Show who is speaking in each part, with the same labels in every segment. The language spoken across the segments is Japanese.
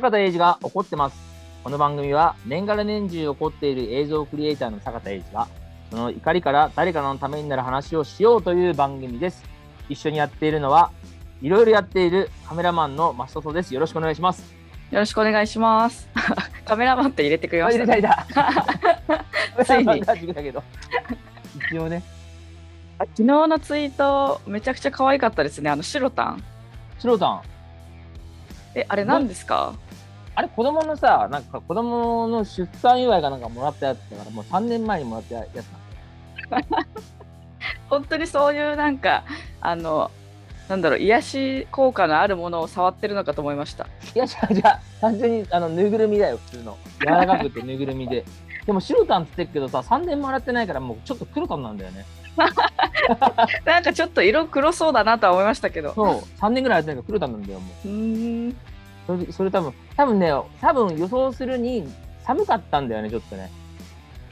Speaker 1: 坂田英二が怒ってます。この番組は年がら年中怒っている映像クリエイターの坂田英二がその怒りから誰かのためになる話をしようという番組です。一緒にやっているのはいろいろやっているカメラマンの増戸です。よろしくお願いします。
Speaker 2: よろしくお願いします。カメラマンって入れてくれました、
Speaker 1: あ入れた入れた。
Speaker 2: ついに。
Speaker 1: 一応ね。
Speaker 2: あ昨日のツイートめちゃくちゃ可愛かったですね。あの白タン。
Speaker 1: 白さん、
Speaker 2: え、あれ何ですか？
Speaker 1: あれ子供のさ、なんか子供の出産祝いがなんかもらったやつだから、もう3年前にもらったやつなんだよ
Speaker 2: 本当にそういうなんかあのなんだろう癒し効果のあるものを触ってるのかと思いました。
Speaker 1: いや、じゃあ、じゃあ単純にあのぬいぐるみだよ、普通の。柔らかくて ぬいぐるみで。でも、白タンって言ってるけどさ、3年も洗ってないから、もうちょっと黒タンなんだよね。
Speaker 2: なんかちょっと色黒そうだなとは思いましたけど。
Speaker 1: そう、3年ぐらい洗ってないから黒なんだよ、もう。
Speaker 2: うーん。
Speaker 1: それそれ多分、多分ね、多分予想するに寒かったんだよね、ちょっとね。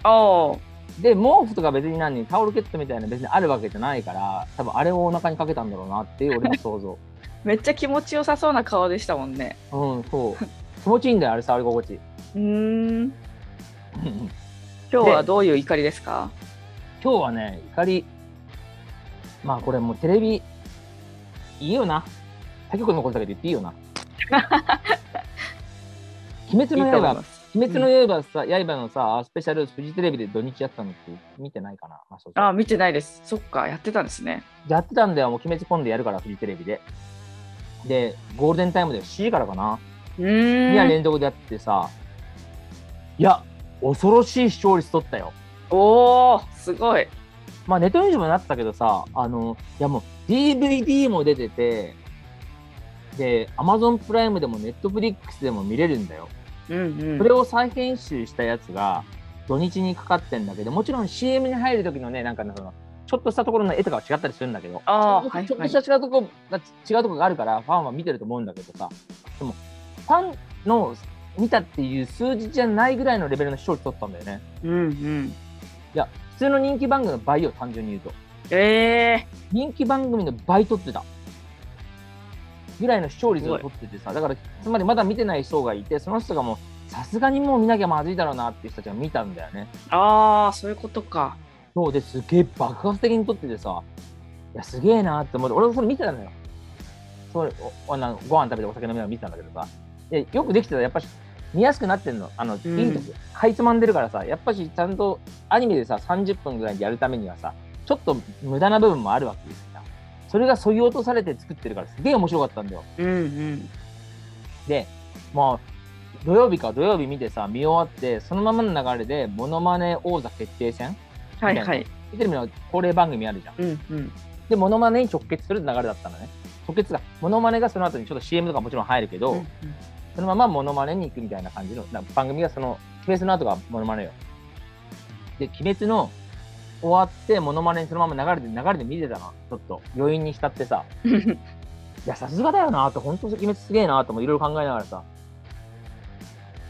Speaker 2: ああ。
Speaker 1: で、毛布とか別に何タオルケットみたいな別にあるわけじゃないから、多分あれをお腹にかけたんだろうなっていう俺の想像。
Speaker 2: めっちゃ気持ちよさそうな顔でしたもんね。
Speaker 1: うん、そう。気持ちいいんだよ、あれ触り心地。
Speaker 2: うーん。今日はどういう怒りですか？
Speaker 1: 今日はね、怒り、まあこれもうテレビ、いいよな。他局のことだけど言っていいよな。鬼滅の刃。鬼滅の刃さ、刃のさ、スペシャルフジテレビで土日やってたのって見てないかな。まあ、
Speaker 2: あ、見てないです。そっか、やってたんですね。
Speaker 1: やってたんだよ、もう鬼滅今度やるから、フジテレビで。で、ゴールデンタイムで7時からかな。
Speaker 2: う
Speaker 1: 2夜
Speaker 2: ーん。
Speaker 1: 連続でやっててさ、いや、恐ろしい視聴率取ったよ。
Speaker 2: おお、すごい。
Speaker 1: まあネットニュースもなってたけどさ、あの、いやもう DVD も出てて、で、Amazon プライムでも Netflix でも見れるんだよ。
Speaker 2: うんうん。
Speaker 1: それを再編集したやつが土日にかかってんだけど、もちろん CM に入る時のね、なんかねその、ちょっとしたところの絵とかは違ったりするんだけど、
Speaker 2: あーはい
Speaker 1: ちょっとちょっとした違うとこが違うとこがあるから、ファンは見てると思うんだけどさ、でも、ファンの見たっていう数字じゃないぐらいのレベルの視聴率取ったんだよね。
Speaker 2: うんうん。
Speaker 1: いや、普通の人気番組の倍よ、単純に言うと。
Speaker 2: ええ
Speaker 1: 人気番組の倍取ってた。ぐらいの視聴率を取っててさ、だから、つまりまだ見てない人がいて、その人がもう、さすがにもう見なきゃまずいだろうなっていう人たちが見たんだよね。
Speaker 2: ああ、そういうことか。
Speaker 1: そうですげえ爆発的に撮っててさ、いや、すげえなって思って、俺もそれ見てたのよ。それおあのご飯食べてお酒飲みながら見てたんだけどさ、でよくできてたらやっぱし見やすくなってんの。あの、
Speaker 2: うん
Speaker 1: いいかいつまんでるからさ、やっぱしちゃんとアニメでさ、30分ぐらいでやるためにはさ、ちょっと無駄な部分もあるわけですよ。それがそぎ落とされて作ってるからすげえ面白かったんだよ。
Speaker 2: うんうん。
Speaker 1: で、まあ、土曜日か土曜日見てさ、見終わって、そのままの流れで、モノマネ王座決定戦？
Speaker 2: はいはい。
Speaker 1: テレビの恒例番組あるじゃん。
Speaker 2: うんうん。
Speaker 1: で、モノマネに直結する流れだったのね。直結が、モノマネがその後にちょっと CM とかもちろん入るけど、
Speaker 2: うん
Speaker 1: そのままモノマネに行くみたいな感じのな番組がその、鬼滅の後がモノマネよ。で、鬼滅の終わってモノマネにそのまま流れて、流れで見てたの。ちょっと余韻に浸ってさ。
Speaker 2: うん。
Speaker 1: いや、さすがだよなって、本当鬼滅すげえなともいろいろ考えながらさ、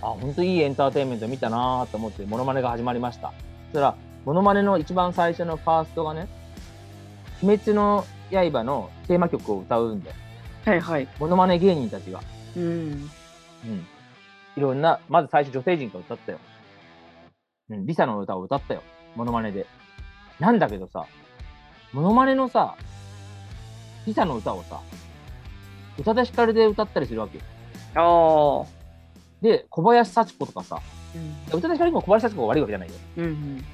Speaker 1: あ、本当いいエンターテインメント見たなと思って、モノマネが始まりました。そしたら、モノマネの一番最初のファーストがね、鬼滅の刃のテーマ曲を歌うんだよ。
Speaker 2: はいはい。
Speaker 1: モノマネ芸人たちが。
Speaker 2: うん。
Speaker 1: うん。いろんな、まず最初女性陣が歌ったよ。うん、リサの歌を歌ったよ。モノマネで。なんだけどさ、モノマネのさ、リサの歌をさ、宇多田ヒカルで歌ったりするわけよ。
Speaker 2: ああ。
Speaker 1: で、小林幸子とかさ、
Speaker 2: うん
Speaker 1: 宇多田ヒカルにも小林幸子が悪いわけじゃないよ。
Speaker 2: うんうん。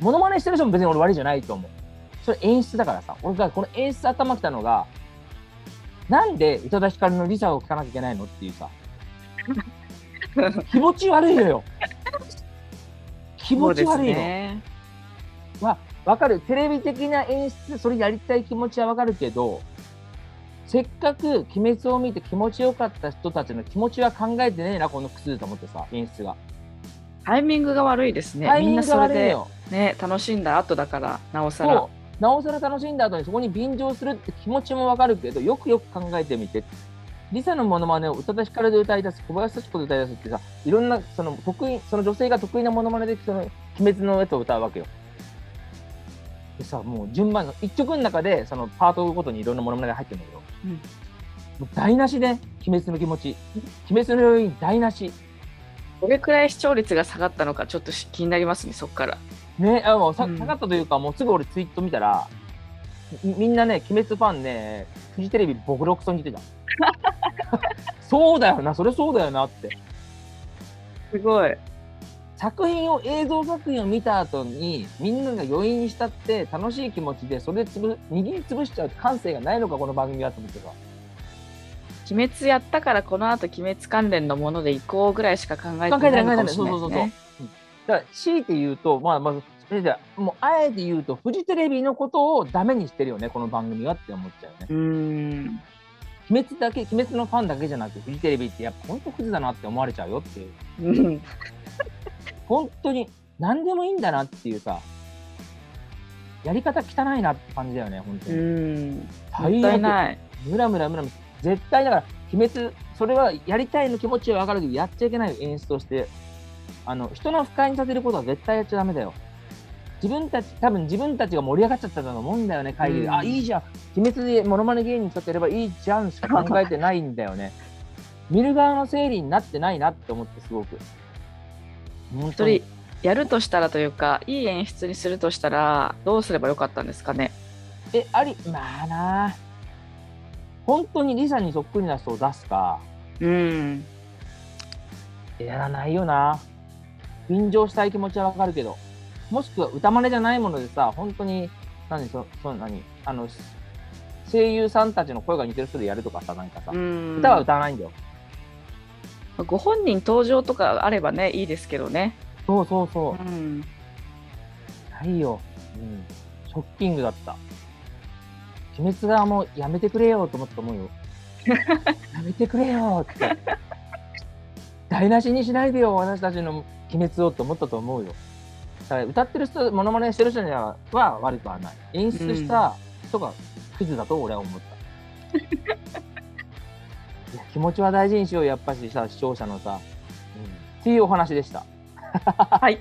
Speaker 1: モノマネしてる人も別に俺悪いじゃないと思う。それ演出だからさ、俺がこの演出頭きたのが、なんで宇多田ヒカルのリサを聴かなきゃいけないのっていうさ、気持ち悪いのよ。気持ち悪いの。
Speaker 2: ね。
Speaker 1: わわかる。テレビ的な演出、それやりたい気持ちはわかるけど、せっかく鬼滅を見て気持ちよかった人たちの気持ちは考えてねえな、この苦痛と思ってさ、演出が。
Speaker 2: タイミングが悪いですね。
Speaker 1: タイミングが
Speaker 2: みんなそれで。ね楽しんだ後だからなおさら。
Speaker 1: なおさら楽しんだ後にそこに便乗するって気持ちもわかるけど、よくよく考えてみて。リサのモノマネを宇多田ヒカルで歌い出す、小林幸子で歌い出すってさ、いろんな、その得意、その女性が得意なモノマネで、その、鬼滅のやつを歌うわけよ。でさ、もう順番の、一曲の中で、そのパートごとにいろんなモノマネが入ってるんだけど、
Speaker 2: うん
Speaker 1: もう台無しね、鬼滅の気持ち。鬼滅の余韻台無し。
Speaker 2: どれくらい視聴率が下がったのかちょっとし気になりますね、そこから。
Speaker 1: ね、あもうさ
Speaker 2: うん
Speaker 1: 下がったというか、もうすぐ俺ツイート見たら、みみんなね、鬼滅ファンね、フジテレビボクロクソに言ってた。そうだよな、それそうだよなって。
Speaker 2: すごい。
Speaker 1: 作品を、映像作品を見た後に、みんなが余韻に浸って、楽しい気持ちで、それつぶ、握りつぶしちゃう感性がないのか、この番組はと思ってさ。
Speaker 2: 鬼滅やったからこの後鬼滅関連のもので行こうぐらいしか考えて
Speaker 1: ない
Speaker 2: のかも
Speaker 1: 考えてない。そうそうそうそう。うんだから、強いて言うと、まあ、まず、それじゃあもう、あえて言うと、フジテレビのことをダメにしてるよね、この番組はって思っちゃうよね。
Speaker 2: うーん。
Speaker 1: 鬼滅だけ、鬼滅のファンだけじゃなく、フジテレビってやっぱ本当クズだなって思われちゃうよっていう。
Speaker 2: うん
Speaker 1: 本当に何でもいいんだなっていうさ、やり方汚いなって感じだよね、本当
Speaker 2: う
Speaker 1: に。
Speaker 2: ん。もったいない。
Speaker 1: ムラムラムラムラ絶対だから、鬼滅、それはやりたいの気持ちは分かるけど、やっちゃいけないよ演出として。あの、人の不快にさせることは絶対やっちゃダメだよ。自分たち、多分自分たちが盛り上がっちゃったと思うんだよね、会議で。
Speaker 2: うん
Speaker 1: あ、いいじゃん。鬼滅でモノマネ芸人とってやればいいじゃんしか考えてないんだよね。見る側の整理になってないなって思って、すごく。本
Speaker 2: 一人やるとしたらというか、いい演出にするとしたら、どうすればよかったんですかね？
Speaker 1: え、あり、まあな本当にリサにそっくりな人を出すか、
Speaker 2: うん。
Speaker 1: やらないよな。便乗したい気持ちはわかるけど、もしくは歌真似じゃないものでさ、本当に、何、そ、そ、何、あの、声優さんたちの声が似てる人でやるとかさ、なんかさ、
Speaker 2: うん
Speaker 1: 歌は歌わないんだよ。
Speaker 2: ご本人登場とかあればね、いいですけどね。
Speaker 1: そうそうそう。
Speaker 2: ん。
Speaker 1: ないよ。うん。ショッキングだった。鬼滅側もやめてくれよと思ったと思うよ。やめてくれよって。台無しにしないでよ、私たちの鬼滅をと思ったと思うよ。歌ってる人、モノマネしてる人にはは悪くはない。演出した人がクズだと俺は思った。いや気持ちは大事にしよう、やっぱしさ、視聴者のさ。うん、っていうお話でした。
Speaker 2: はい。